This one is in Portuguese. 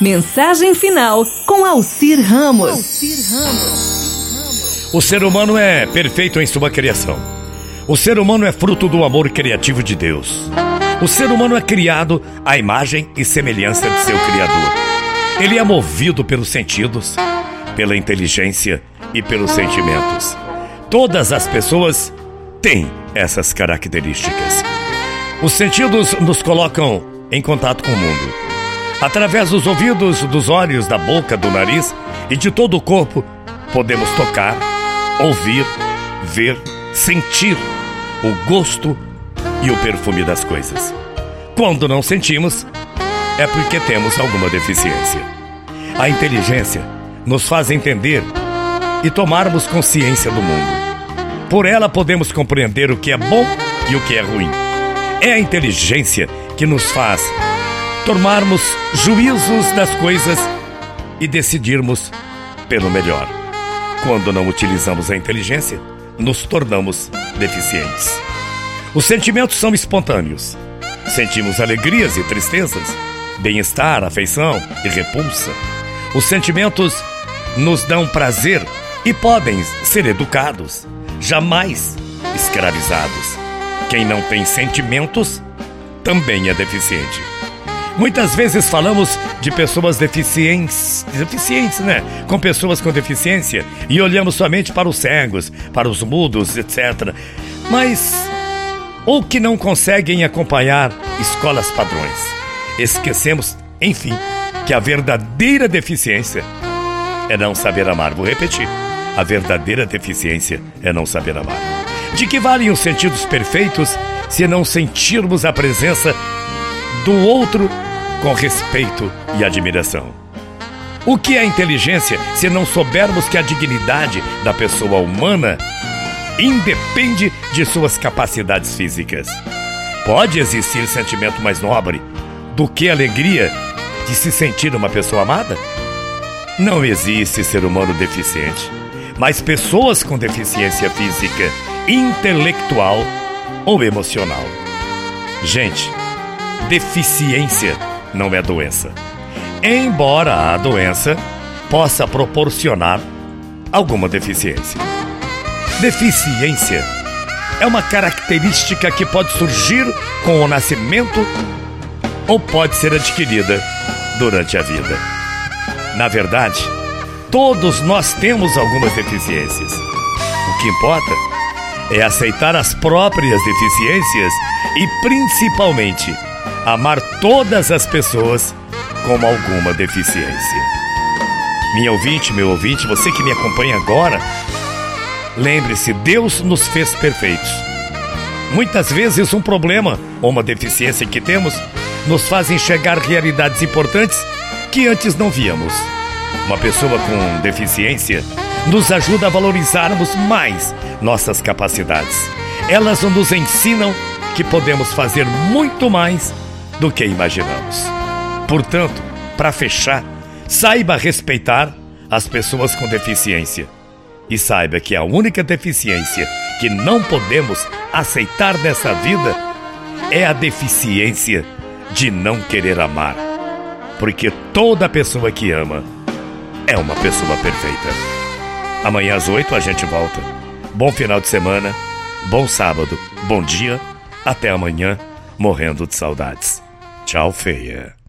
Mensagem final com Alcir Ramos. O ser humano é perfeito em sua criação. O ser humano é fruto do amor criativo de Deus. O ser humano é criado à imagem e semelhança de seu Criador. Ele é movido pelos sentidos, pela inteligência e pelos sentimentos. Todas as pessoas têm essas características. Os sentidos nos colocam em contato com o mundo. Através dos ouvidos, dos olhos, da boca, do nariz e de todo o corpo, podemos tocar, ouvir, ver, sentir o gosto e o perfume das coisas. Quando não sentimos, é porque temos alguma deficiência. A inteligência nos faz entender e tomarmos consciência do mundo. Por ela podemos compreender o que é bom e o que é ruim. É a inteligência que nos faz tomarmos juízos das coisas e decidirmos pelo melhor. Quando não utilizamos a inteligência, nos tornamos deficientes. Os sentimentos são espontâneos. Sentimos alegrias e tristezas, bem-estar, afeição e repulsa. Os sentimentos nos dão prazer e podem ser educados, jamais escravizados. Quem não tem sentimentos também é deficiente. Muitas vezes falamos de pessoas deficientes, deficientes, né? Com pessoas com deficiência e olhamos somente para os cegos, para os mudos, etc. Mas ou que não conseguem acompanhar escolas padrões. Esquecemos, enfim, que a verdadeira deficiência é não saber amar. Vou repetir. A verdadeira deficiência é não saber amar. De que valem os sentidos perfeitos se não sentirmos a presença do outro com respeito e admiração. O que é inteligência se não soubermos que a dignidade da pessoa humana independe de suas capacidades físicas? Pode existir sentimento mais nobre do que a alegria de se sentir uma pessoa amada? Não existe ser humano deficiente, mas pessoas com deficiência física, intelectual ou emocional. Gente, deficiência não é doença. Embora a doença possa proporcionar alguma deficiência. Deficiência é uma característica que pode surgir com o nascimento ou pode ser adquirida durante a vida. Na verdade, todos nós temos algumas deficiências. O que importa é aceitar as próprias deficiências e, principalmente, amar todas as pessoas com alguma deficiência. Minha ouvinte, meu ouvinte, você que me acompanha agora, lembre-se, Deus nos fez perfeitos. Muitas vezes um problema ou uma deficiência que temos nos faz enxergar realidades importantes que antes não víamos. Uma pessoa com deficiência nos ajuda a valorizarmos mais nossas capacidades. Elas nos ensinam que podemos fazer muito mais do que imaginamos. Portanto, para fechar, saiba respeitar as pessoas com deficiência. E saiba que a única deficiência que não podemos aceitar nessa vida é a deficiência de não querer amar. Porque toda pessoa que ama é uma pessoa perfeita. Amanhã às oito a gente volta. Bom final de semana, bom sábado, bom dia, até amanhã, morrendo de saudades. Tchau, feia.